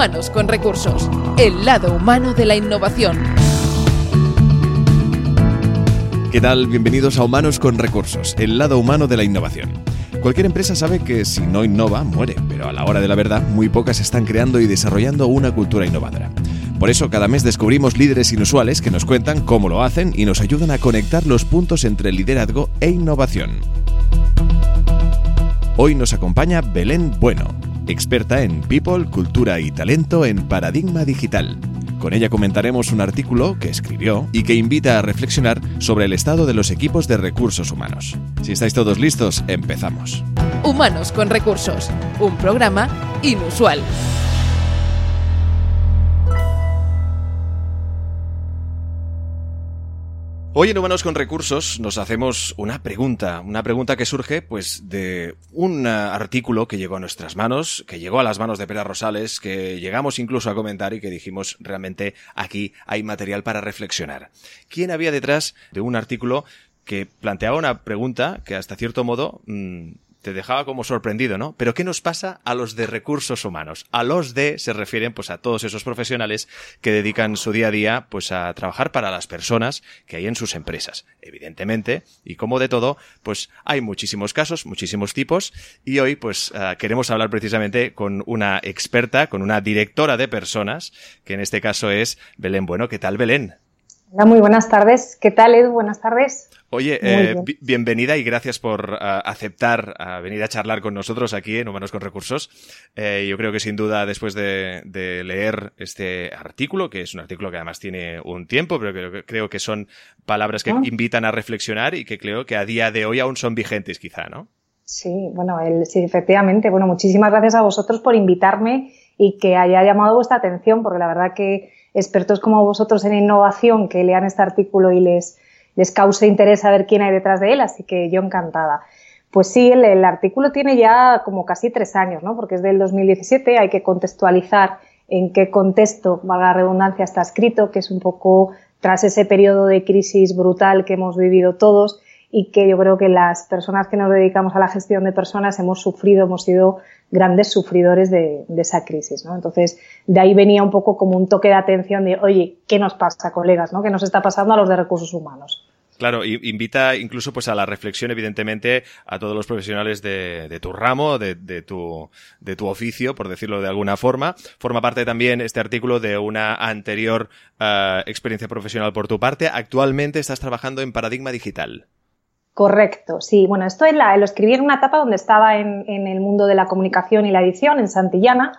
Humanos con Recursos, el lado humano de la innovación. ¿Qué tal? Bienvenidos a Humanos con Recursos, el lado humano de la innovación. Cualquier empresa sabe que si no innova, muere, pero a la hora de la verdad, muy pocas están creando y desarrollando una cultura innovadora. Por eso cada mes descubrimos líderes inusuales que nos cuentan cómo lo hacen y nos ayudan a conectar los puntos entre liderazgo e innovación. Hoy nos acompaña Belén Bueno, experta en People, Cultura y Talento en Paradigma Digital. Con ella comentaremos un artículo que escribió y que invita a reflexionar sobre el estado de los equipos de recursos humanos. Si estáis todos listos, empezamos. Humanos con Recursos, un programa inusual. Hoy en Humanos con Recursos nos hacemos una pregunta, una pregunta que surge pues de un artículo que llegó a nuestras manos, que llegó a las manos de Pera Rosales, que llegamos incluso a comentar y que dijimos realmente aquí hay material para reflexionar. ¿Quién había detrás de un artículo que planteaba una pregunta que hasta cierto modo mm, te dejaba como sorprendido, ¿no? Pero ¿qué nos pasa a los de recursos humanos? A los de se refieren pues a todos esos profesionales que dedican su día a día pues a trabajar para las personas que hay en sus empresas. Evidentemente, y como de todo, pues hay muchísimos casos, muchísimos tipos y hoy pues ah, queremos hablar precisamente con una experta, con una directora de personas, que en este caso es Belén Bueno. ¿Qué tal, Belén? Hola, muy buenas tardes. ¿Qué tal, Edu? Buenas tardes. Oye, eh, bienvenida y gracias por uh, aceptar uh, venir a charlar con nosotros aquí en Humanos con Recursos. Eh, yo creo que sin duda después de, de, leer este artículo, que es un artículo que además tiene un tiempo, pero que, creo que son palabras que ah. invitan a reflexionar y que creo que a día de hoy aún son vigentes quizá, ¿no? Sí, bueno, el, sí, efectivamente. Bueno, muchísimas gracias a vosotros por invitarme y que haya llamado vuestra atención, porque la verdad que expertos como vosotros en innovación que lean este artículo y les, les cause interés saber quién hay detrás de él, así que yo encantada. Pues sí, el, el, artículo tiene ya como casi tres años, ¿no? Porque es del 2017, hay que contextualizar en qué contexto, valga la redundancia, está escrito, que es un poco tras ese periodo de crisis brutal que hemos vivido todos y que yo creo que las personas que nos dedicamos a la gestión de personas hemos sufrido, hemos sido grandes sufridores de, esa crisis, ¿no? Entonces, de ahí venía un poco como un toque de atención de, oye, ¿qué nos pasa, colegas, no? ¿Qué nos está pasando a los de recursos humanos? Claro, invita incluso pues a la reflexión, evidentemente, a todos los profesionales de, tu ramo, de, tu, de tu oficio, por decirlo de alguna forma. Forma parte también este artículo de una anterior uh, experiencia profesional por tu parte. Actualmente estás trabajando en Paradigma Digital. Correcto, sí. Bueno, esto es la, lo escribí en una etapa donde estaba en, el mundo de la comunicación y la edición, en Santillana,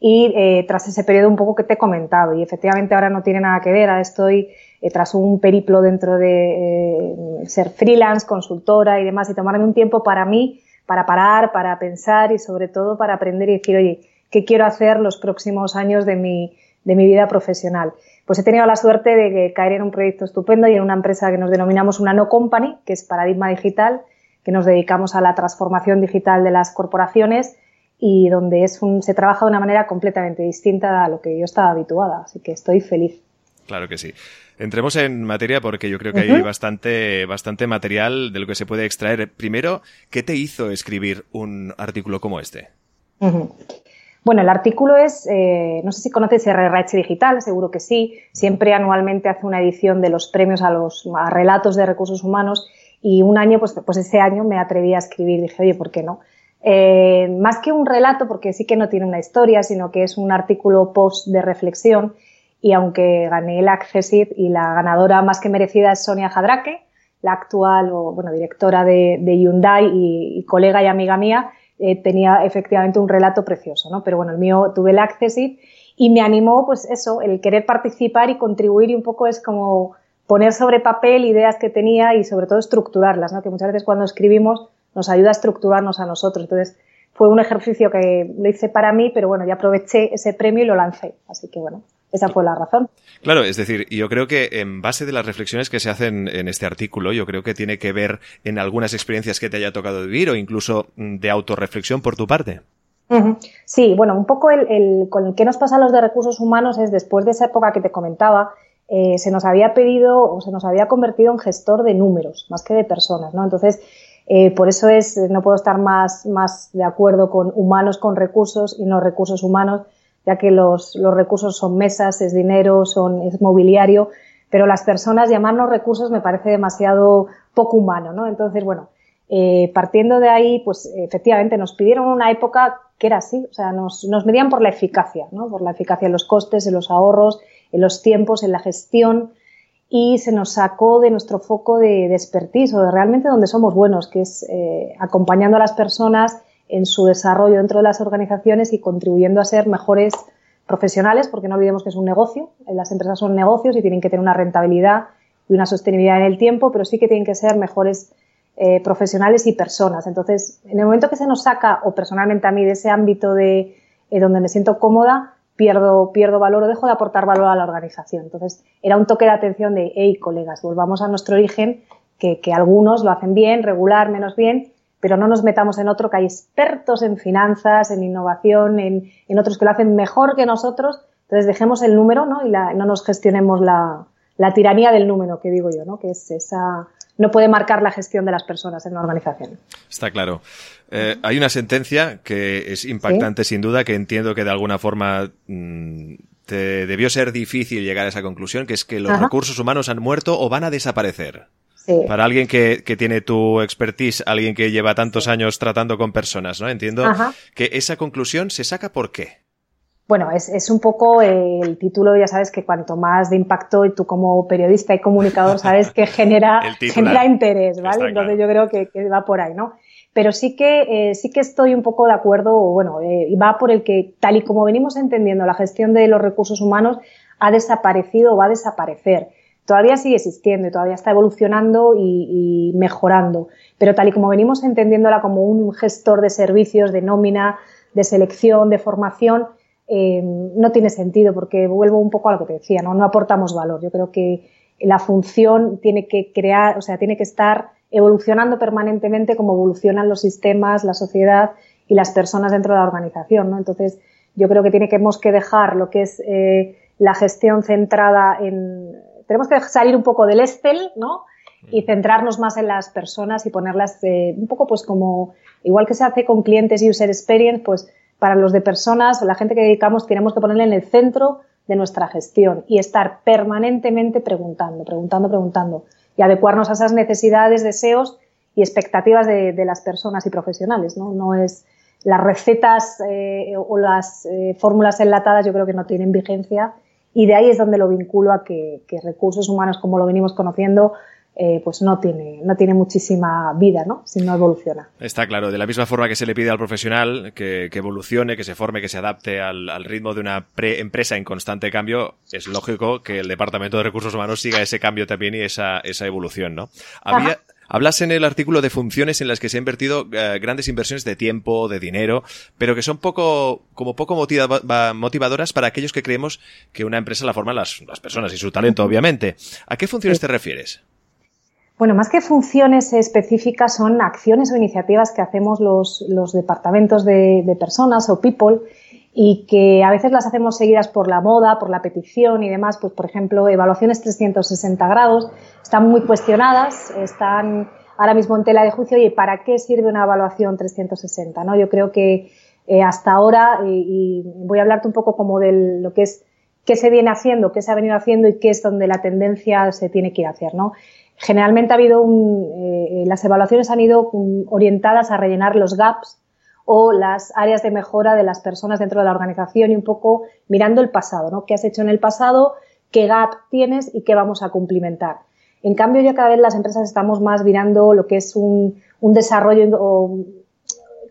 y eh, tras ese periodo un poco que te he comentado. Y efectivamente ahora no tiene nada que ver, ahora estoy eh, tras un periplo dentro de eh, ser freelance, consultora y demás, y tomarme un tiempo para mí, para parar, para pensar y sobre todo para aprender y decir, oye, ¿qué quiero hacer los próximos años de mi, de mi vida profesional? pues he tenido la suerte de caer en un proyecto estupendo y en una empresa que nos denominamos una no company, que es Paradigma Digital, que nos dedicamos a la transformación digital de las corporaciones y donde es un, se trabaja de una manera completamente distinta a lo que yo estaba habituada. Así que estoy feliz. Claro que sí. Entremos en materia porque yo creo que uh -huh. hay bastante, bastante material de lo que se puede extraer. Primero, ¿qué te hizo escribir un artículo como este? Uh -huh. Bueno, el artículo es, eh, no sé si conoces RRH Digital, seguro que sí. Siempre anualmente hace una edición de los premios a los relatos de recursos humanos y un año, pues, pues ese año me atreví a escribir. Dije, oye, ¿por qué no? Eh, más que un relato, porque sí que no tiene una historia, sino que es un artículo post de reflexión. Y aunque gané el Accessit y la ganadora más que merecida es Sonia Jadraque, la actual o, bueno, directora de, de Hyundai y, y colega y amiga mía, eh, tenía efectivamente un relato precioso, ¿no? Pero bueno, el mío tuve el Accessit y me animó, pues eso, el querer participar y contribuir y un poco es como poner sobre papel ideas que tenía y sobre todo estructurarlas, ¿no? Que muchas veces cuando escribimos nos ayuda a estructurarnos a nosotros. Entonces, fue un ejercicio que lo hice para mí, pero bueno, ya aproveché ese premio y lo lancé. Así que bueno, esa fue la razón. Claro, es decir, yo creo que en base de las reflexiones que se hacen en este artículo, yo creo que tiene que ver en algunas experiencias que te haya tocado vivir o incluso mm, de autorreflexión por tu parte. Sí, bueno, un poco el, el, con el que nos pasa a los de recursos humanos es después de esa época que te comentaba, eh, se nos había pedido o se nos había convertido en gestor de números más que de personas, ¿no? Entonces, eh, por eso es, no puedo estar más, más de acuerdo con humanos con recursos y no recursos humanos, ya que los, los recursos son mesas, es dinero, son, es mobiliario, pero las personas llamarnos recursos me parece demasiado poco humano, ¿no? Entonces, bueno, eh, partiendo de ahí, pues efectivamente nos pidieron una época que era así, o sea, nos, nos medían por la eficacia, ¿no? Por la eficacia en los costes, en los ahorros, en los tiempos, en la gestión, y se nos sacó de nuestro foco de, de expertise o de realmente donde somos buenos, que es eh, acompañando a las personas en su desarrollo dentro de las organizaciones y contribuyendo a ser mejores profesionales, porque no olvidemos que es un negocio, las empresas son negocios y tienen que tener una rentabilidad y una sostenibilidad en el tiempo, pero sí que tienen que ser mejores eh, profesionales y personas. Entonces, en el momento que se nos saca, o personalmente a mí, de ese ámbito de eh, donde me siento cómoda, pierdo, pierdo valor o dejo de aportar valor a la organización. Entonces, era un toque de atención de, hey, colegas, volvamos a nuestro origen, que, que algunos lo hacen bien, regular, menos bien, pero no nos metamos en otro que hay expertos en finanzas, en innovación, en, en otros que lo hacen mejor que nosotros. Entonces, dejemos el número ¿no? y la, no nos gestionemos la, la tiranía del número, que digo yo, ¿no? que es esa no puede marcar la gestión de las personas en una organización. Está claro. Eh, hay una sentencia que es impactante sin duda, que entiendo que de alguna forma mm, te debió ser difícil llegar a esa conclusión, que es que los recursos humanos han muerto o van a desaparecer. Para alguien que, que, tiene tu expertise, alguien que lleva tantos años tratando con personas, ¿no? Entiendo que esa conclusión se saca por qué. Bueno, es, es, un poco el título, ya sabes que cuanto más de impacto y tú como periodista y comunicador sabes que genera, genera interés, ¿vale? Entonces yo creo que, que, va por ahí, ¿no? Pero sí que, eh, sí que estoy un poco de acuerdo, bueno, eh, va por el que tal y como venimos entendiendo la gestión de los recursos humanos ha desaparecido o va a desaparecer. Todavía sigue existiendo y todavía está evolucionando y, mejorando, pero tal y como venimos entendiéndola como un gestor de servicios, de nómina, de selección, de formación, eh, no tiene sentido porque vuelvo un poco a lo que te decía, ¿no? no aportamos valor. Yo creo que la función tiene que crear, o sea, tiene que estar evolucionando permanentemente como evolucionan los sistemas, la sociedad y las personas dentro de la organización, ¿no? Entonces, yo creo que tenemos que dejar lo que es eh, la gestión centrada en... Tenemos que salir un poco del Excel, ¿no? Y centrarnos más en las personas y ponerlas eh, un poco pues como, igual que se hace con clientes y user experience, pues para los de personas, la gente que dedicamos, tenemos que ponerle en el centro de nuestra gestión y estar permanentemente preguntando, preguntando, preguntando y adecuarnos a esas necesidades, deseos y expectativas de, de las personas y profesionales. No, no es las recetas eh, o las eh, fórmulas enlatadas, yo creo que no tienen vigencia y de ahí es donde lo vinculo a que, que recursos humanos, como lo venimos conociendo, eh, pues no tiene, no tiene muchísima vida, ¿no? Si no evoluciona. Está claro. De la misma forma que se le pide al profesional que, que evolucione, que se forme, que se adapte al, al ritmo de una empresa en constante cambio, es lógico que el Departamento de Recursos Humanos siga ese cambio también y esa, esa evolución, ¿no? Había, Hablas en el artículo de funciones en las que se han invertido eh, grandes inversiones de tiempo, de dinero, pero que son poco, como poco motivadoras para aquellos que creemos que una empresa la forman las, las personas y su talento, obviamente. ¿A qué funciones te refieres? Bueno, más que funciones específicas son acciones o iniciativas que hacemos los, los departamentos de, de, personas o people y que a veces las hacemos seguidas por la moda, por la petición y demás. Pues, por ejemplo, evaluaciones 360 grados están muy cuestionadas, están ahora mismo en tela de juicio. ¿Y para qué sirve una evaluación 360? ¿no? Yo creo que eh, hasta ahora, y, voy a hablarte un poco como de lo que es qué se viene haciendo, qué se ha venido haciendo y qué es donde la tendencia se tiene que ir a hacer, ¿no? Generalmente ha habido un, eh, las evaluaciones han ido orientadas a rellenar los gaps o las áreas de mejora de las personas dentro de la organización y un poco mirando el pasado, ¿no? ¿Qué has hecho en el pasado? ¿Qué gap tienes y qué vamos a cumplimentar? En cambio, ya cada vez las empresas estamos más mirando lo que es un, un desarrollo, o,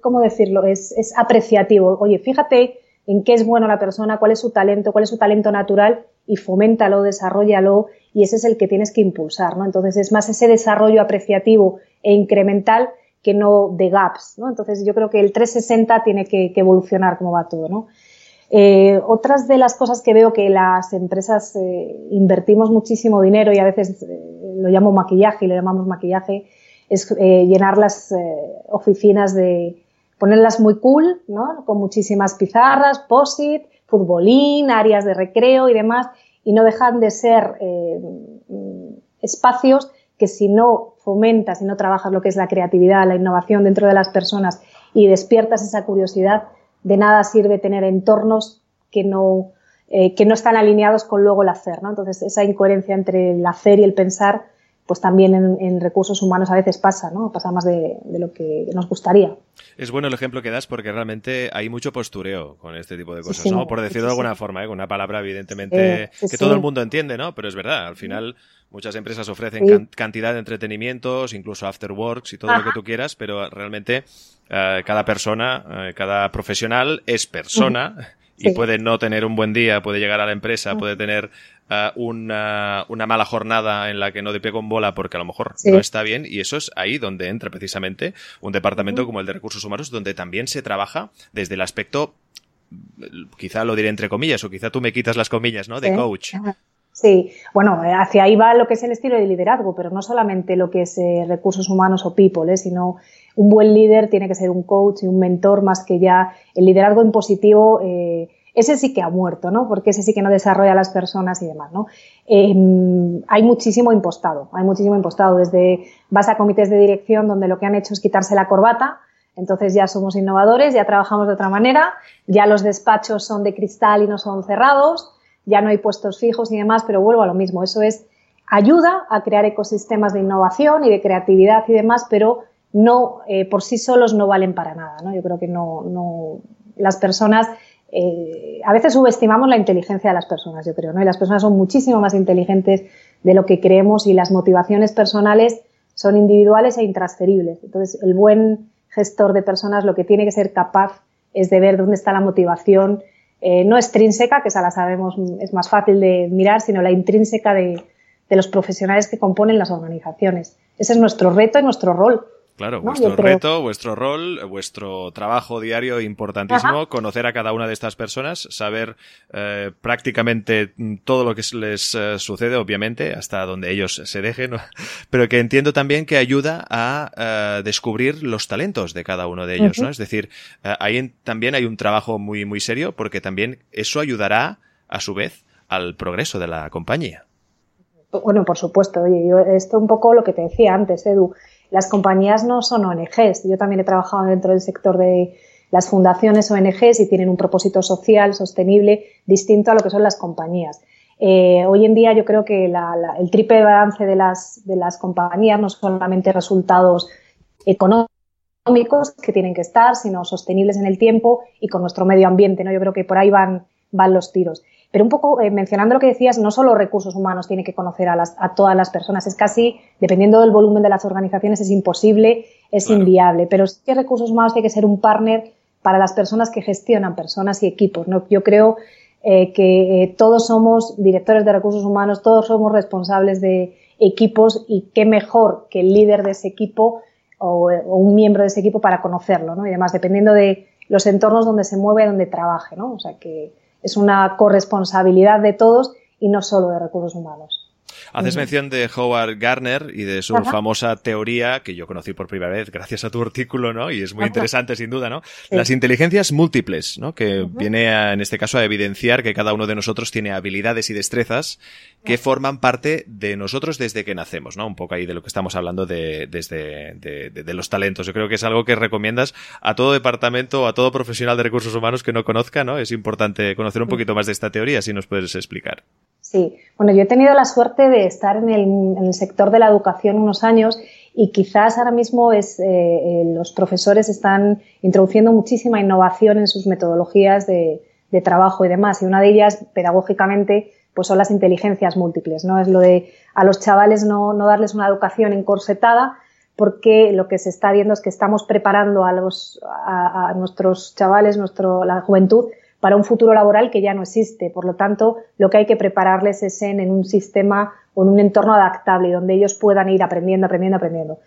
¿cómo decirlo? Es, es apreciativo. Oye, fíjate en qué es bueno la persona, cuál es su talento, cuál es su talento natural y foméntalo, desarrollalo y ese es el que tienes que impulsar, ¿no? Entonces es más ese desarrollo apreciativo e incremental que no de gaps, ¿no? Entonces yo creo que el 360 tiene que, evolucionar como va todo, ¿no? Eh, otras de las cosas que veo que las empresas eh, invertimos muchísimo dinero y a veces eh, lo llamo maquillaje y lo llamamos maquillaje, es llenar las oficinas de, ponerlas muy cool, ¿no? Con muchísimas pizarras, posit, futbolín, áreas de recreo y demás, y no dejan de ser espacios que si no fomentas, si no trabajas lo que es la creatividad, la innovación dentro de las personas y despiertas esa curiosidad, de nada sirve tener entornos que no, eh, que no están alineados con luego el hacer, ¿no? Entonces, esa incoherencia entre el hacer y el pensar, pues también en, recursos humanos a veces pasa, ¿no? Pasa más de, lo que nos gustaría. Es bueno el ejemplo que das porque realmente hay mucho postureo con este tipo de cosas, ¿no? Por decirlo de alguna forma, ¿eh? con una palabra evidentemente que todo el mundo entiende, ¿no? Pero es verdad, al final muchas empresas ofrecen cantidad de entretenimientos, incluso afterworks y todo lo que tú quieras, pero realmente eh, cada persona, eh, cada profesional es persona y puede no tener un buen día, puede llegar a la empresa, puede tener uh, una, una, mala jornada en la que no de pie con bola porque a lo mejor no está bien y eso es ahí donde entra precisamente un departamento como el de recursos humanos donde también se trabaja desde el aspecto quizá lo diré entre comillas o quizá tú me quitas las comillas, ¿no? De coach. Sí, bueno, hacia ahí va lo que es el estilo de liderazgo, pero no solamente lo que es eh, recursos humanos o people, ¿eh? sino un buen líder tiene que ser un coach y un mentor más que ya el liderazgo impositivo. Eh, ese sí que ha muerto, ¿no? Porque ese sí que no desarrolla a las personas y demás, ¿no? Em, hay muchísimo impostado, hay muchísimo impostado. Desde vas a comités de dirección donde lo que han hecho es quitarse la corbata, entonces ya somos innovadores, ya trabajamos de otra manera, ya los despachos son de cristal y no son cerrados, ya no hay puestos fijos y demás, pero vuelvo a lo mismo. Eso es ayuda a crear ecosistemas de innovación y de creatividad y demás, pero no eh, por sí solos no valen para nada. ¿no? Yo creo que no, no las personas eh, a veces subestimamos la inteligencia de las personas, yo creo, ¿no? Y las personas son muchísimo más inteligentes de lo que creemos y las motivaciones personales son individuales e intransferibles. Entonces, el buen gestor de personas lo que tiene que ser capaz es de ver dónde está la motivación, eh, no extrínseca, que esa la sabemos, es más fácil de mirar, sino la intrínseca de, de los profesionales que componen las organizaciones. Ese es nuestro reto y nuestro rol. Claro, vuestro reto, vuestro rol, vuestro trabajo diario importantísimo, conocer a cada una de estas personas, saber eh, prácticamente todo lo que les eh, sucede, obviamente, hasta donde ellos se dejen, pero que entiendo también que ayuda a eh, descubrir los talentos de cada uno de ellos, ¿no? Es decir, ahí también hay un trabajo muy, muy serio porque también eso ayudará, a su vez, al progreso de la compañía. Bueno, por supuesto. Oye, yo, esto un poco lo que te decía antes, Edu las compañías no son ONGs. Yo también he trabajado dentro del sector de las fundaciones ONGs y tienen un propósito social sostenible distinto a lo que son las compañías. Eh, hoy en día yo creo que el triple balance de las, compañías no solamente resultados económicos que tienen que estar, sino sostenibles en el tiempo y con nuestro medio ambiente. ¿no? Yo creo que por ahí van los tiros. Pero un poco eh, mencionando lo que decías, no solo recursos humanos tiene que conocer a, las, a, todas las personas, es casi, dependiendo del volumen de las organizaciones, es imposible, es inviable. Pero sí que recursos humanos tiene que ser un partner para las personas que gestionan personas y equipos. ¿no? Yo creo eh, que eh, todos somos directores de recursos humanos, todos somos responsables de equipos y qué mejor que el líder de ese equipo o, o un miembro de ese equipo para conocerlo, ¿no? Y además, dependiendo de los entornos donde se mueve, donde trabaje, ¿no? O sea que es una corresponsabilidad de todos y no solo de recursos humanos. Haces mención de Howard Gardner y de su famosa teoría que yo conocí por primera vez gracias a tu artículo, ¿no? Y es muy interesante sin duda, ¿no? Las inteligencias múltiples, ¿no? Que viene en este caso a evidenciar que cada uno de nosotros tiene habilidades y destrezas que forman parte de nosotros desde que nacemos, ¿no? Un poco ahí de lo que estamos hablando de, desde, de, de, los talentos. Yo creo que es algo que recomiendas a todo departamento, a todo profesional de recursos humanos que no conozca, ¿no? Es importante conocer un poquito más de esta teoría, si nos puedes explicar. Sí, bueno, yo he tenido la suerte de estar en el, sector de la educación unos años y quizás ahora mismo es, eh, eh, los profesores están introduciendo muchísima innovación en sus metodologías de, trabajo y demás. Y una de ellas, pedagógicamente, pues son las inteligencias múltiples, ¿no? Es lo de a los chavales no, darles una educación encorsetada, porque lo que se está viendo es que estamos preparando a, los, a, a nuestros chavales, nuestro, la juventud, para un futuro laboral que ya no existe. Por lo tanto, lo que hay que prepararles es en, un sistema o en un entorno adaptable donde ellos puedan ir aprendiendo, aprendiendo, aprendiendo.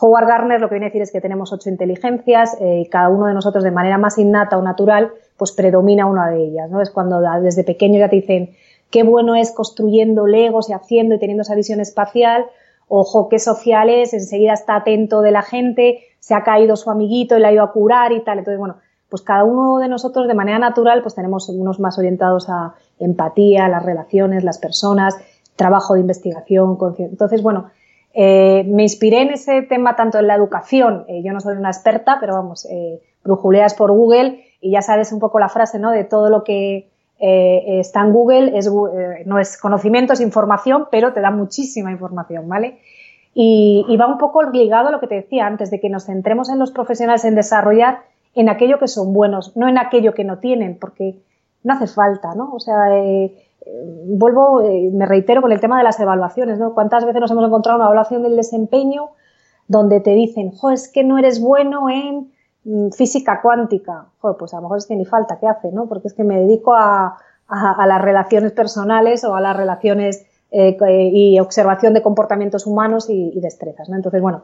Howard Gardner lo que viene a decir es que tenemos ocho inteligencias eh, y cada uno de nosotros de manera más innata o natural pues predomina una de ellas. ¿no? Es cuando desde pequeño ya te dicen qué bueno es construyendo legos y haciendo y teniendo esa visión espacial, ojo, qué social es, enseguida está atento de la gente, se ha caído su amiguito y la ha ido a curar y tal. Entonces, bueno, pues cada uno de nosotros de manera natural pues tenemos unos más orientados a empatía, las relaciones, las personas, trabajo de investigación. Entonces, bueno, eh, me inspiré en ese tema tanto en la educación, eh, yo no soy una experta, pero vamos, eh, brujuleas por Google y ya sabes un poco la frase, ¿no? De todo lo que está en Google, es, no es conocimiento, es información, pero te da muchísima información, ¿vale? Y, va un poco ligado a lo que te decía antes, de que nos centremos en los profesionales en desarrollar en aquello que son buenos, no en aquello que no tienen, porque no hace falta, ¿no? O sea, eh, vuelvo, eh, me reitero con el tema de las evaluaciones, ¿no? ¿Cuántas veces nos hemos encontrado una evaluación del desempeño donde te dicen, jo, es que no eres bueno en mm, física cuántica? Joder, pues a lo mejor es que ni falta, ¿qué hace, no? Porque es que me dedico a, a, las relaciones personales o a las relaciones eh, y observación de comportamientos humanos y, y destrezas, ¿no? Entonces, bueno,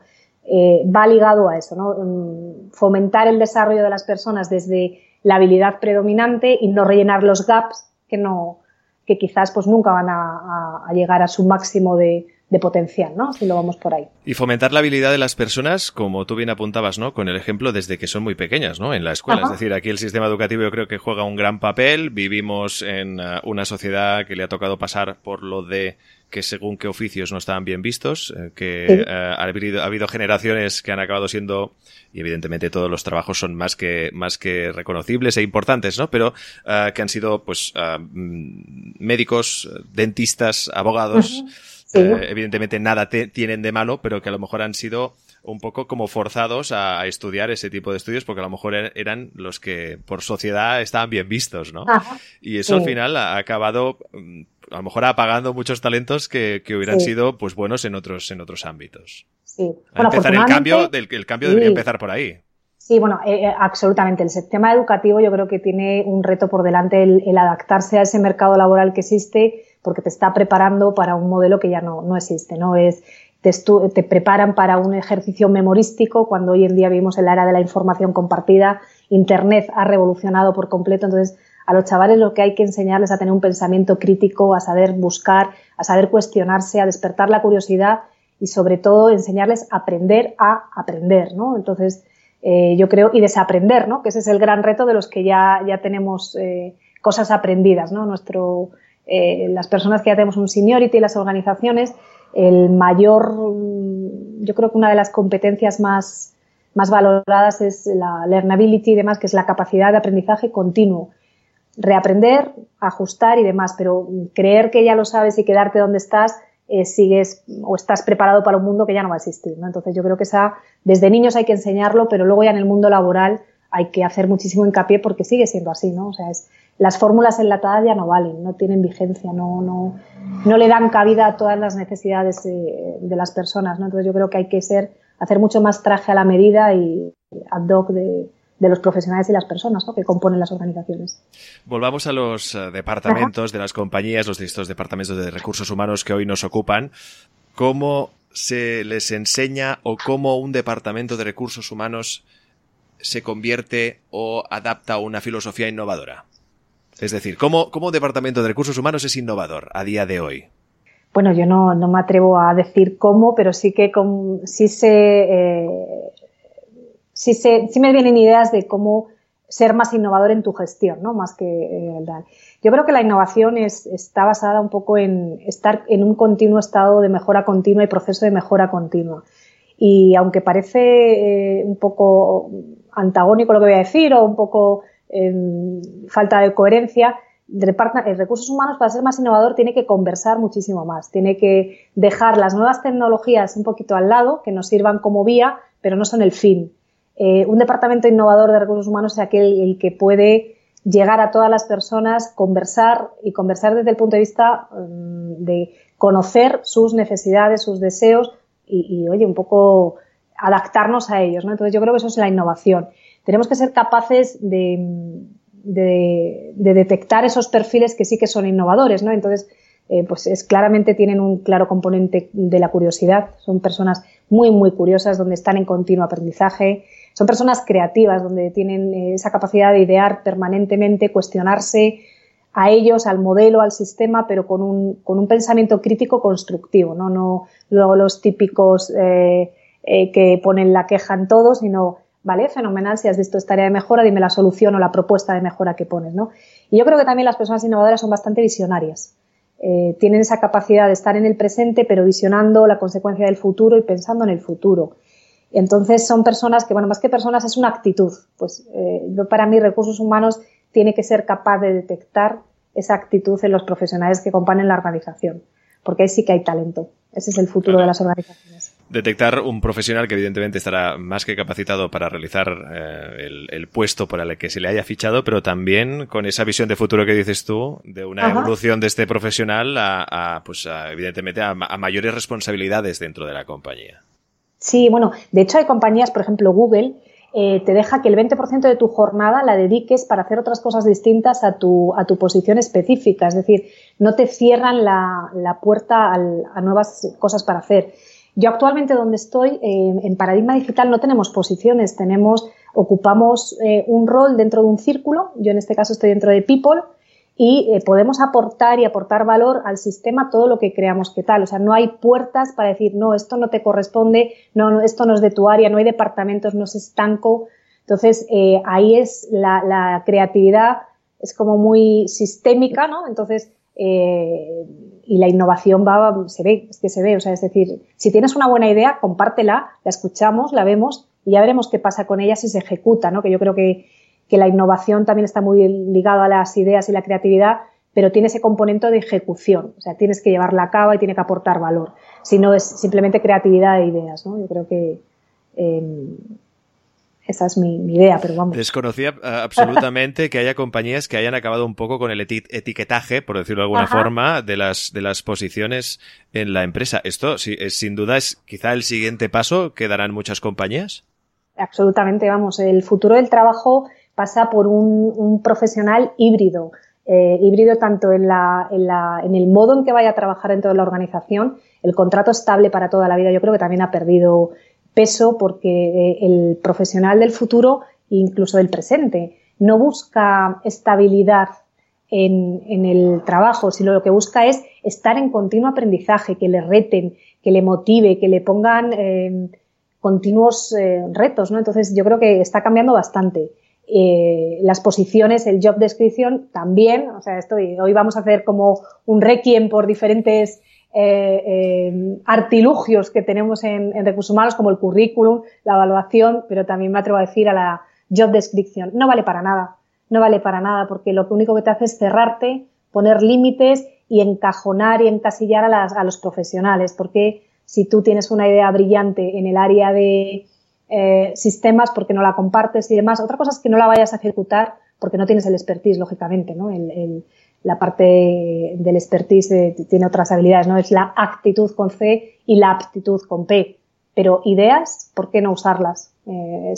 eh, va ligado a eso, ¿no? Mm, fomentar el desarrollo de las personas desde la habilidad predominante y no rellenar los gaps que no, que quizás pues nunca van a, a llegar a su máximo de, de potencial, ¿no? Si lo vamos por ahí. Y fomentar la habilidad de las personas, como tú bien apuntabas, ¿no? Con el ejemplo desde que son muy pequeñas, ¿no? En la escuela. Es decir, aquí el sistema educativo yo creo que juega un gran papel. Vivimos en uh, una sociedad que le ha tocado pasar por lo de que según qué oficios no estaban bien vistos, eh, que sí. uh, ha, habido, ha, habido, generaciones que han acabado siendo, y evidentemente todos los trabajos son más que, más que reconocibles e importantes, ¿no? Pero uh, que han sido, pues, médicos, dentistas, abogados. -huh Sí. Eh, evidentemente nada te, tienen de malo, pero que a lo mejor han sido un poco como forzados a, a, estudiar ese tipo de estudios porque a lo mejor er, eran los que por sociedad estaban bien vistos, ¿no? Ajá, y eso sí. al final ha acabado mm, a lo mejor apagando muchos talentos que, que hubieran sí. sido pues buenos en otros en otros ámbitos. Sí. Bueno, empezar el cambio, del, el cambio debería empezar por ahí. Sí, bueno, eh, eh, absolutamente. El sistema educativo yo creo que tiene un reto por delante el, el adaptarse a ese mercado laboral que existe porque te está preparando para un modelo que ya no, no existe, ¿no? Es, te, te, preparan para un ejercicio memorístico cuando hoy en día vivimos en la era de la información compartida, Internet ha revolucionado por completo, entonces a los chavales lo que hay que enseñarles a tener un pensamiento crítico, a saber buscar, a saber cuestionarse, a despertar la curiosidad y sobre todo enseñarles a aprender a aprender, ¿no? Entonces, eh, yo creo, y desaprender, ¿no? Que ese es el gran reto de los que ya, ya tenemos eh, cosas aprendidas, ¿no? Nuestro, eh, las personas que ya tenemos un seniority en las organizaciones, el mayor, yo creo que una de las competencias más, más valoradas es la learnability y demás, que es la capacidad de aprendizaje continuo. Reaprender, ajustar y demás, pero creer que ya lo sabes y quedarte donde estás, eh, sigues o estás preparado para un mundo que ya no va a existir. ¿no? Entonces yo creo que esa, desde niños hay que enseñarlo, pero luego ya en el mundo laboral hay que hacer muchísimo hincapié porque sigue siendo así, ¿no? O sea, es, las fórmulas enlatadas ya no valen, no tienen vigencia, no, no, no le dan cabida a todas las necesidades de, las personas. ¿no? Entonces yo creo que hay que ser, hacer mucho más traje a la medida y ad hoc de, de los profesionales y las personas que componen las organizaciones. Volvamos a los uh, departamentos de las compañías, los distintos departamentos de recursos humanos que hoy nos ocupan. ¿Cómo se les enseña o cómo un departamento de recursos humanos se convierte o adapta a una filosofía innovadora? Es decir, ¿cómo, ¿cómo Departamento de Recursos Humanos es innovador a día de hoy? Bueno, yo no, no me atrevo a decir cómo, pero sí que sí, se, eh, sí, se, sí me vienen ideas de cómo ser más innovador en tu gestión, ¿no? Más que eh, Yo creo que la innovación es, está basada un poco en estar en un continuo estado de mejora continua y proceso de mejora continua. Y aunque parece eh, un poco antagónico lo que voy a decir o un poco eh, falta de coherencia, recursos humanos para ser más innovador tiene que conversar muchísimo más, tiene que dejar las nuevas tecnologías un poquito al lado, que nos sirvan como vía, pero no son el fin. Eh, un departamento innovador de recursos humanos es aquel el que puede llegar a todas las personas, conversar y conversar desde el punto de vista um, de conocer sus necesidades, sus deseos y, y, oye, un poco adaptarnos a ellos, ¿no? Entonces yo creo que eso es la innovación tenemos que ser capaces de, de, de, detectar esos perfiles que sí que son innovadores, ¿no? Entonces, eh, pues es claramente tienen un claro componente de la curiosidad, son personas muy, muy curiosas, donde están en continuo aprendizaje, son personas creativas, donde tienen eh, esa capacidad de idear permanentemente, cuestionarse a ellos, al modelo, al sistema, pero con un, con un pensamiento crítico constructivo, no, no los típicos eh, eh, que ponen la queja en todo, sino ¿vale? Fenomenal, si has visto esta área de mejora, dime la solución o la propuesta de mejora que pones, ¿no? Y yo creo que también las personas innovadoras son bastante visionarias. Eh, tienen esa capacidad de estar en el presente, pero visionando la consecuencia del futuro y pensando en el futuro. Entonces son personas que, bueno, más que personas es una actitud. Pues eh, yo para mí recursos humanos tiene que ser capaz de detectar esa actitud en los profesionales que componen la organización, porque ahí sí que hay talento. Ese es el futuro de las organizaciones. Detectar un profesional que evidentemente estará más que capacitado para realizar eh, el, puesto por el que se le haya fichado, pero también con esa visión de futuro que dices tú, de una evolución de este profesional a, pues evidentemente a mayores responsabilidades dentro de la compañía. Sí, bueno, de hecho hay compañías, por ejemplo Google, eh, te deja que el 20% de tu jornada la dediques para hacer otras cosas distintas a tu, a tu posición específica. Es decir, no te cierran la, la puerta a nuevas cosas para hacer. Yo actualmente donde estoy, eh, en Paradigma Digital, no tenemos posiciones, tenemos, ocupamos eh, un rol dentro de un círculo. Yo en este caso estoy dentro de People y eh, podemos aportar y aportar valor al sistema todo lo que creamos que tal. O sea, no hay puertas para decir, no, esto no te corresponde, no, esto no es de tu área, no hay departamentos, no es estanco. Entonces, ahí es la, creatividad, es como muy sistémica, ¿no? Entonces, y la innovación va, se ve, es que se ve, o sea, es decir, si tienes una buena idea, compártela, la escuchamos, la vemos y ya veremos qué pasa con ella si se ejecuta, ¿no? Que yo creo que que la innovación también está muy ligada a las ideas y la creatividad, pero tiene ese componente de ejecución. O sea, tienes que llevarla a cabo y tiene que aportar valor. Si no es simplemente creatividad de ideas, ¿no? Yo creo que em, esa es mi, idea, pero vamos. Desconocía absolutamente que haya compañías que hayan acabado un poco con el etiquetaje, por decirlo de alguna forma, de las, de las posiciones en la empresa. Esto, sí, es, sin duda, es quizá el siguiente paso que darán muchas compañías. Absolutamente, vamos. El futuro del trabajo pasa por un, profesional híbrido, eh, híbrido tanto en, la, en, el modo en que vaya a trabajar dentro de la organización, el contrato estable para toda la vida, yo creo que también ha perdido peso porque eh, el profesional del futuro, incluso del presente, no busca estabilidad en, el trabajo, sino lo que busca es estar en continuo aprendizaje, que le reten, que le motive, que le pongan eh, continuos retos, ¿no? Entonces yo creo que está cambiando bastante. Eh, las posiciones, el job description también, o sea, estoy, hoy vamos a hacer como un requiem por diferentes eh, eh, artilugios que tenemos en, recursos humanos, como el currículum, la evaluación, pero también me atrevo a decir a la job description. No vale para nada, no vale para nada, porque lo único que te hace es cerrarte, poner límites y encajonar y encasillar a, a los profesionales, porque si tú tienes una idea brillante en el área de eh, sistemas porque no la compartes y demás. Otra cosa es que no la vayas a ejecutar porque no tienes el expertise, lógicamente, ¿no? La parte del expertise eh, tiene otras habilidades, ¿no? Es la actitud con C y la aptitud con P. Pero ideas, ¿por qué no usarlas? Eh,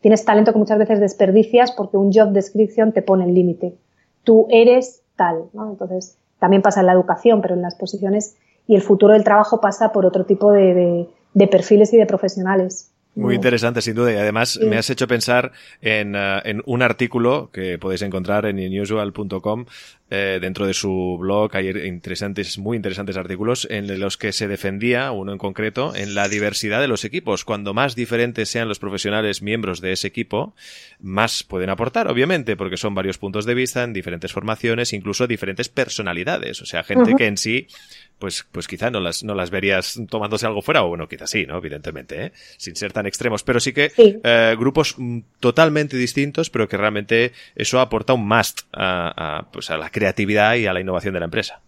tienes talento que muchas veces desperdicias porque un job description te pone el límite. Tú eres tal, ¿no? Entonces, también pasa en la educación, pero en las posiciones y el futuro del trabajo pasa por otro tipo de perfiles y de profesionales. Muy interesante, sin duda. Y además me has hecho pensar en, eh, en, un artículo que podéis encontrar en inusual.com. Eh, dentro de su blog hay interesantes, muy interesantes artículos en los que se defendía, uno en concreto, en la diversidad de los equipos. Cuando más diferentes sean los profesionales miembros de ese equipo, más pueden aportar, obviamente, porque son varios puntos de vista en diferentes formaciones, incluso diferentes personalidades. O sea, gente que en sí pues, pues quizá no las, no las verías tomándose algo fuera, o bueno, quizá sí, ¿no? Evidentemente, ¿eh? sin ser tan extremos, pero sí que Eh, grupos mm, totalmente distintos, pero que realmente eso aporta un must a, a, pues a la creatividad y a la innovación de la empresa.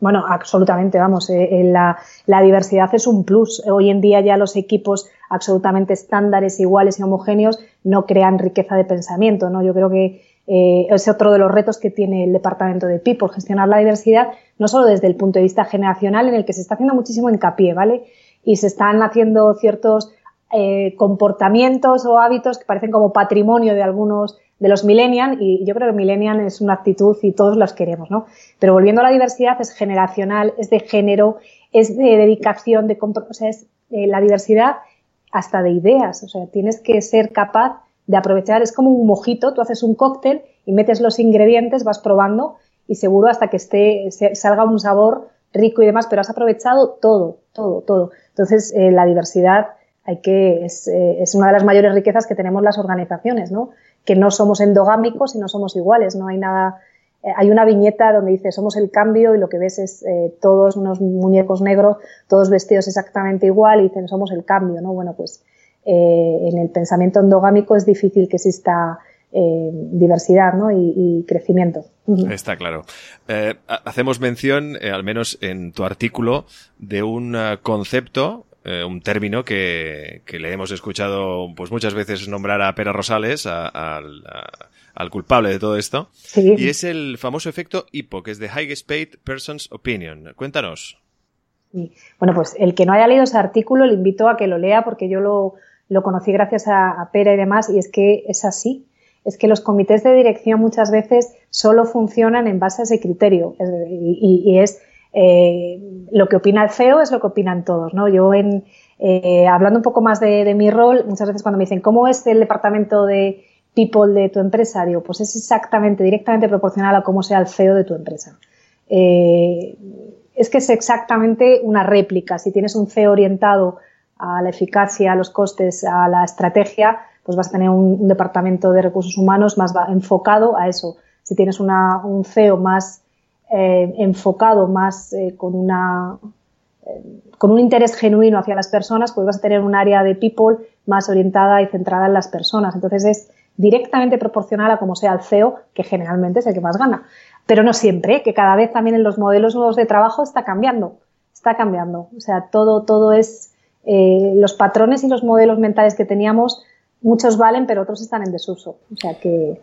Bueno, absolutamente, vamos, eh, eh, la, la, diversidad es un plus. Hoy en día ya los equipos absolutamente estándares, iguales y homogéneos no crean riqueza de pensamiento, ¿no? Yo creo que eh, es otro de los retos que tiene el departamento de People, gestionar la diversidad, no solo desde el punto de vista generacional, en el que se está haciendo muchísimo hincapié, ¿vale? Y se están haciendo ciertos eh, comportamientos o hábitos que parecen como patrimonio de algunos de los millennials y yo creo que millennial es una actitud y todos los queremos, ¿no? Pero volviendo a la diversidad es generacional, es de género, es de dedicación, de o sea, es eh, la diversidad hasta de ideas, o sea, tienes que ser capaz de aprovechar, es como un mojito, tú haces un cóctel y metes los ingredientes, vas probando y seguro hasta que esté, salga un sabor rico y demás, pero has aprovechado todo, todo, todo. Entonces, eh, la diversidad hay que, es, eh, es, una de las mayores riquezas que tenemos las organizaciones, ¿no? Que no somos endogámicos y no somos iguales, no hay nada, eh, hay una viñeta donde dice somos el cambio y lo que ves es todos unos muñecos negros, todos vestidos exactamente igual y dicen somos el cambio, ¿no? Bueno, pues eh, en el pensamiento endogámico es difícil que exista eh, diversidad ¿no? y, crecimiento. Está claro. Eh, hacemos mención, al menos en tu artículo, de un concepto un término que, le hemos escuchado pues muchas veces nombrar a Pera Rosales, al, al culpable de todo esto. Y es el famoso efecto HIPO, que es The Highest Paid Person's Opinion. Cuéntanos. Bueno, pues el que no haya leído ese artículo le invito a que lo lea porque yo lo, conocí gracias a, Pera y demás y es que es así. Es que los comités de dirección muchas veces solo funcionan en base a ese criterio y, es eh, lo que opina el CEO es lo que opinan todos. ¿no? Yo en, eh, hablando un poco más de, de mi rol, muchas veces cuando me dicen cómo es el departamento de people de tu empresa, digo, pues es exactamente, directamente proporcional a cómo sea el CEO de tu empresa. Eh, es que es exactamente una réplica. Si tienes un CEO orientado a la eficacia, a los costes, a la estrategia, pues vas a tener un, departamento de recursos humanos más enfocado a eso. Si tienes un CEO más eh, enfocado, más eh, con una con un interés genuino hacia las personas, pues vas a tener un área de people más orientada y centrada en las personas. Entonces es directamente proporcional a como sea el CEO, que generalmente es el que más gana. Pero no siempre, ¿eh? que cada vez también en los modelos nuevos de trabajo está cambiando, está cambiando. O sea, todo, todo es, eh, los patrones y los modelos mentales que teníamos, muchos valen, pero otros están en desuso. O sea que,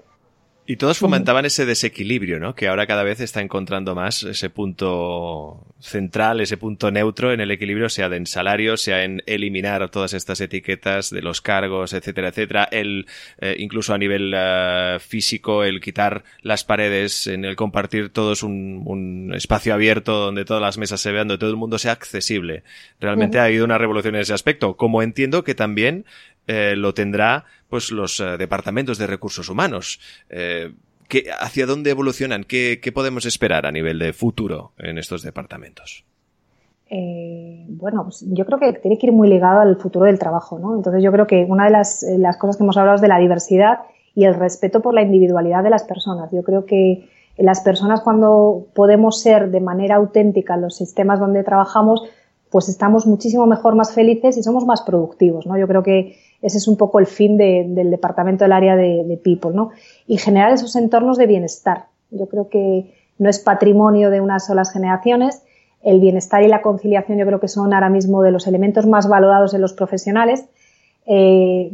y todos fomentaban ese desequilibrio, ¿no? Que ahora cada vez está encontrando más ese punto central, ese punto neutro en el equilibrio, sea en salario, sea en eliminar todas estas etiquetas de los cargos, etcétera, etcétera. El, eh, incluso a nivel eh, físico, el quitar las paredes, en el compartir todos un, un, espacio abierto donde todas las mesas se vean, donde todo el mundo sea accesible. Realmente ha habido una revolución en ese aspecto. Como entiendo que también eh, lo tendrá pues los eh, departamentos de recursos humanos. Eh, ¿Hacia dónde evolucionan? ¿Qué, podemos esperar a nivel de futuro en estos departamentos? bueno, pues yo creo que tiene que ir muy ligado al futuro del trabajo, ¿no? Entonces yo creo que una de las, las, cosas que hemos hablado es de la diversidad y el respeto por la individualidad de las personas. Yo creo que las personas cuando podemos ser de manera auténtica los sistemas donde trabajamos, pues estamos muchísimo mejor, más felices y somos más productivos, ¿no? Yo creo que ese es un poco el fin del departamento del área de, People, ¿no? Y generar esos entornos de bienestar. Yo creo que no es patrimonio de unas solas generaciones. El bienestar y la conciliación yo creo que son ahora mismo de los elementos más valorados en los profesionales. Eh,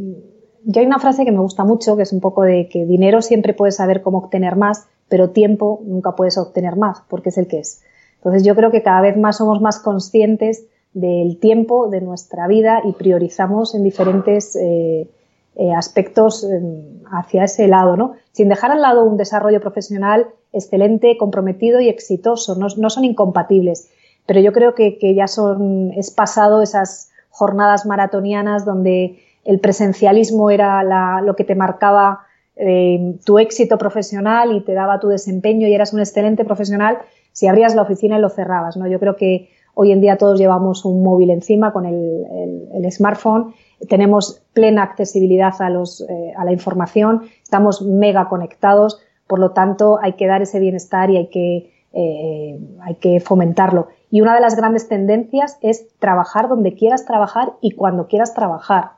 yo hay una frase que me gusta mucho, que es un poco de que dinero siempre puedes saber cómo obtener más, pero tiempo nunca puedes obtener más, porque es el que es. Entonces yo creo que cada vez más somos más conscientes del tiempo de nuestra vida y priorizamos en diferentes eh, eh, aspectos em, hacia ese lado, ¿no? Sin dejar al lado un desarrollo profesional excelente, comprometido y exitoso, no, son incompatibles, pero yo creo que, ya son, es pasado esas jornadas maratonianas donde el presencialismo era lo que te marcaba em, tu éxito profesional y te daba tu desempeño y eras un excelente profesional si abrías la oficina y lo cerrabas, ¿no? Yo creo que Hoy en día todos llevamos un móvil encima con el, smartphone, tenemos plena accesibilidad eh, a la información, estamos mega conectados, por lo tanto hay que dar ese bienestar y hay que, eh, hay que fomentarlo. Y una de las grandes tendencias es trabajar donde quieras trabajar y cuando quieras trabajar.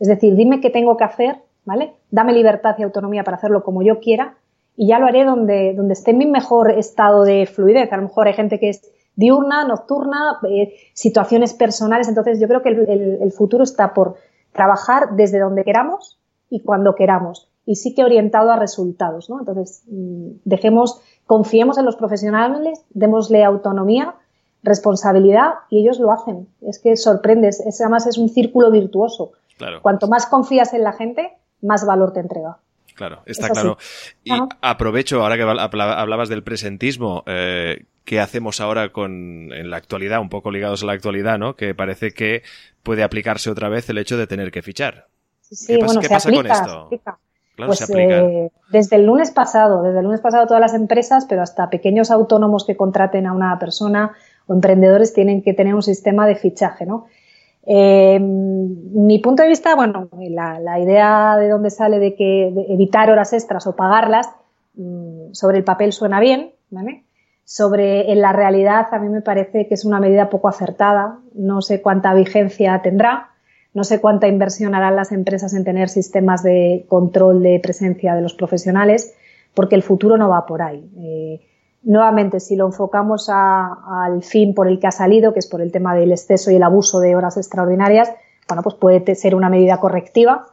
Es decir, dime qué tengo que hacer, ¿vale? Dame libertad y autonomía para hacerlo como yo quiera y ya lo haré donde, donde esté mi mejor estado de fluidez. A lo mejor hay gente que es diurna, nocturna, eh, situaciones personales. Entonces yo creo que el, futuro está por trabajar desde donde queramos y cuando queramos y sí que orientado a resultados, ¿no? Entonces, mm, dejemos, confiemos en los profesionales, démosle autonomía, responsabilidad y ellos lo hacen. Es que sorprendes, es, además es un círculo virtuoso. Cuanto más confías en la gente, más valor te entrega. Claro, está claro. Y aprovecho, ahora que hablabas del presentismo, eh, ¿qué hacemos ahora con, en la actualidad, un poco ligados a la actualidad, ¿no? Que parece que puede aplicarse otra vez el hecho de tener que fichar. Sí, ¿Qué, pasa, con esto? pues, eh, desde el lunes pasado, desde el lunes pasado todas las empresas, pero hasta pequeños autónomos que contraten a una persona o emprendedores tienen que tener un sistema de fichaje, ¿no? Eh, mi punto de vista, bueno, la, idea de dónde sale de que evitar horas extras o pagarlas, mm, sobre el papel suena bien, ¿vale? Sobre en la realidad a mí me parece que es una medida poco acertada, no sé cuánta vigencia tendrá, no sé cuánta inversión harán las empresas en tener sistemas de control de presencia de los profesionales, porque el futuro no va por ahí. Eh, nuevamente, si lo enfocamos al fin por el que ha salido, que es por el tema del exceso y el abuso de horas extraordinarias, bueno, pues puede ser una medida correctiva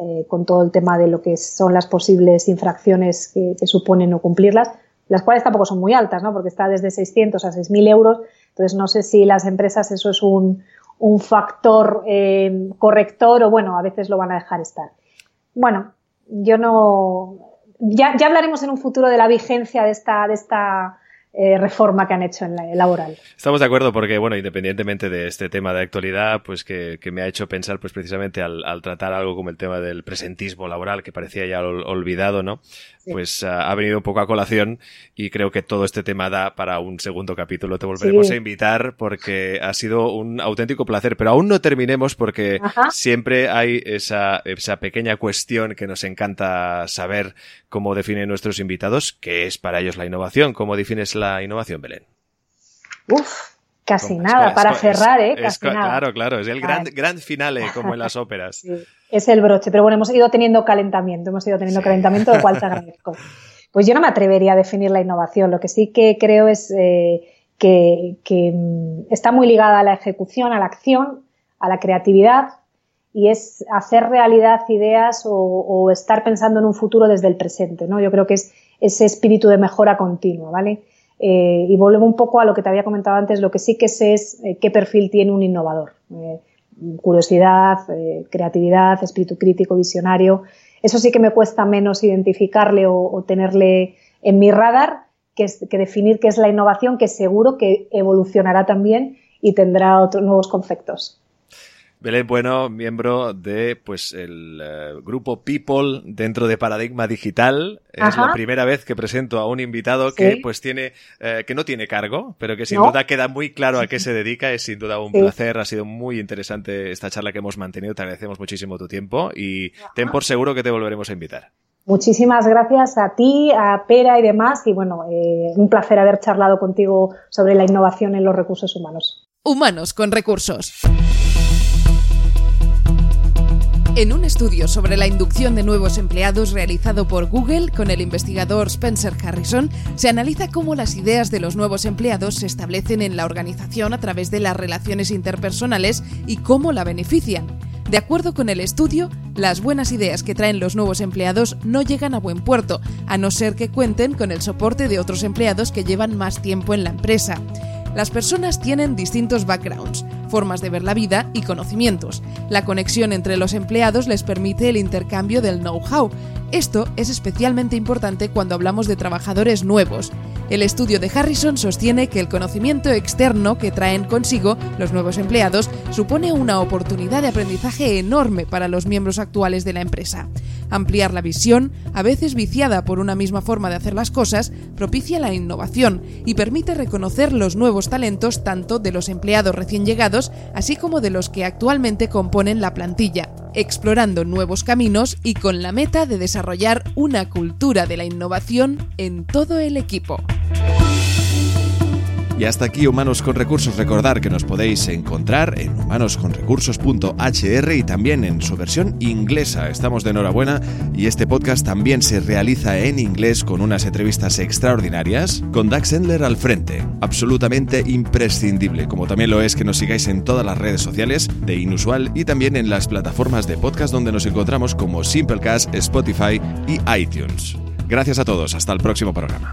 eh, con todo el tema de lo que son las posibles infracciones que, suponen no cumplirlas, las cuales tampoco son muy altas, ¿no? Porque está desde 600 a 6.000 euros. Entonces, no sé si las empresas eso es un, factor eh, corrector o, bueno, a veces lo van a dejar estar. Bueno, yo no. Ya, ya hablaremos en un futuro de la vigencia de esta, de esta eh, reforma que han hecho en la laboral. Estamos de acuerdo porque, bueno, independientemente de este tema de actualidad, pues que, me ha hecho pensar, pues precisamente al, tratar algo como el tema del presentismo laboral, que parecía ya olvidado, ¿no? Pues ah, ha venido un poco a colación y creo que todo este tema da para un segundo capítulo. Te volveremos a invitar porque ha sido un auténtico placer, pero aún no terminemos porque siempre hay esa, esa pequeña cuestión que nos encanta saber cómo definen nuestros invitados, que es para ellos la innovación. ¿Cómo defines la innovación, Belén? Uf, casi nada, para cerrar, ¿eh? Casi nada. Claro, claro, es el gran, gran finale, como en las óperas. es el broche, pero bueno, hemos ido teniendo calentamiento, hemos ido teniendo calentamiento, lo cual te agradezco. Pues yo no me atrevería a definir la innovación, lo que sí que creo es eh, que, que mm, está muy ligada a la ejecución, a la acción, a la creatividad y es hacer realidad ideas o, estar pensando en un futuro desde el presente, ¿no? Yo creo que es ese espíritu de mejora continua, ¿vale? Eh, y vuelvo un poco a lo que te había comentado antes, lo que sí que sé es eh, qué perfil tiene un innovador. Eh, curiosidad, creatividad, espíritu crítico, visionario. Eso sí que me cuesta menos identificarle o, tenerle en mi radar que, que definir qué es la innovación, que seguro que evolucionará también y tendrá otros nuevos conceptos. Belén Bueno, miembro de pues el eh, grupo People dentro de Paradigma Digital. Es la primera vez que presento a un invitado que pues tiene eh, que no tiene cargo, pero que sin duda queda muy claro a qué se dedica. Es sin duda un placer. Ha sido muy interesante esta charla que hemos mantenido. Te agradecemos muchísimo tu tiempo y ten por seguro que te volveremos a invitar. Muchísimas gracias a ti, a Pera y demás. Y bueno, eh, un placer haber charlado contigo sobre la innovación en los recursos humanos. Humanos con recursos. En un estudio sobre la inducción de nuevos empleados realizado por Google con el investigador Spencer Harrison, se analiza cómo las ideas de los nuevos empleados se establecen en la organización a través de las relaciones interpersonales y cómo la benefician. De acuerdo con el estudio, las buenas ideas que traen los nuevos empleados no llegan a buen puerto, a no ser que cuenten con el soporte de otros empleados que llevan más tiempo en la empresa. Las personas tienen distintos backgrounds, formas de ver la vida y conocimientos. La conexión entre los empleados les permite el intercambio del know-how. Esto es especialmente importante cuando hablamos de trabajadores nuevos. El estudio de Harrison sostiene que el conocimiento externo que traen consigo los nuevos empleados supone una oportunidad de aprendizaje enorme para los miembros actuales de la empresa. Ampliar la visión, a veces viciada por una misma forma de hacer las cosas, propicia la innovación y permite reconocer los nuevos talentos tanto de los empleados recién llegados así como de los que actualmente componen la plantilla, explorando nuevos caminos y con la meta de desarrollar una cultura de la innovación en todo el equipo. Y hasta aquí Humanos con Recursos. Recordar que nos podéis encontrar en humanosconrecursos.hr y también en su versión inglesa. Estamos de enhorabuena y este podcast también se realiza en inglés con unas entrevistas extraordinarias con Dax Endler al frente. Absolutamente imprescindible, como también lo es que nos sigáis en todas las redes sociales de Inusual y también en las plataformas de podcast donde nos encontramos como Simplecast, Spotify y iTunes. Gracias a todos, hasta el próximo programa.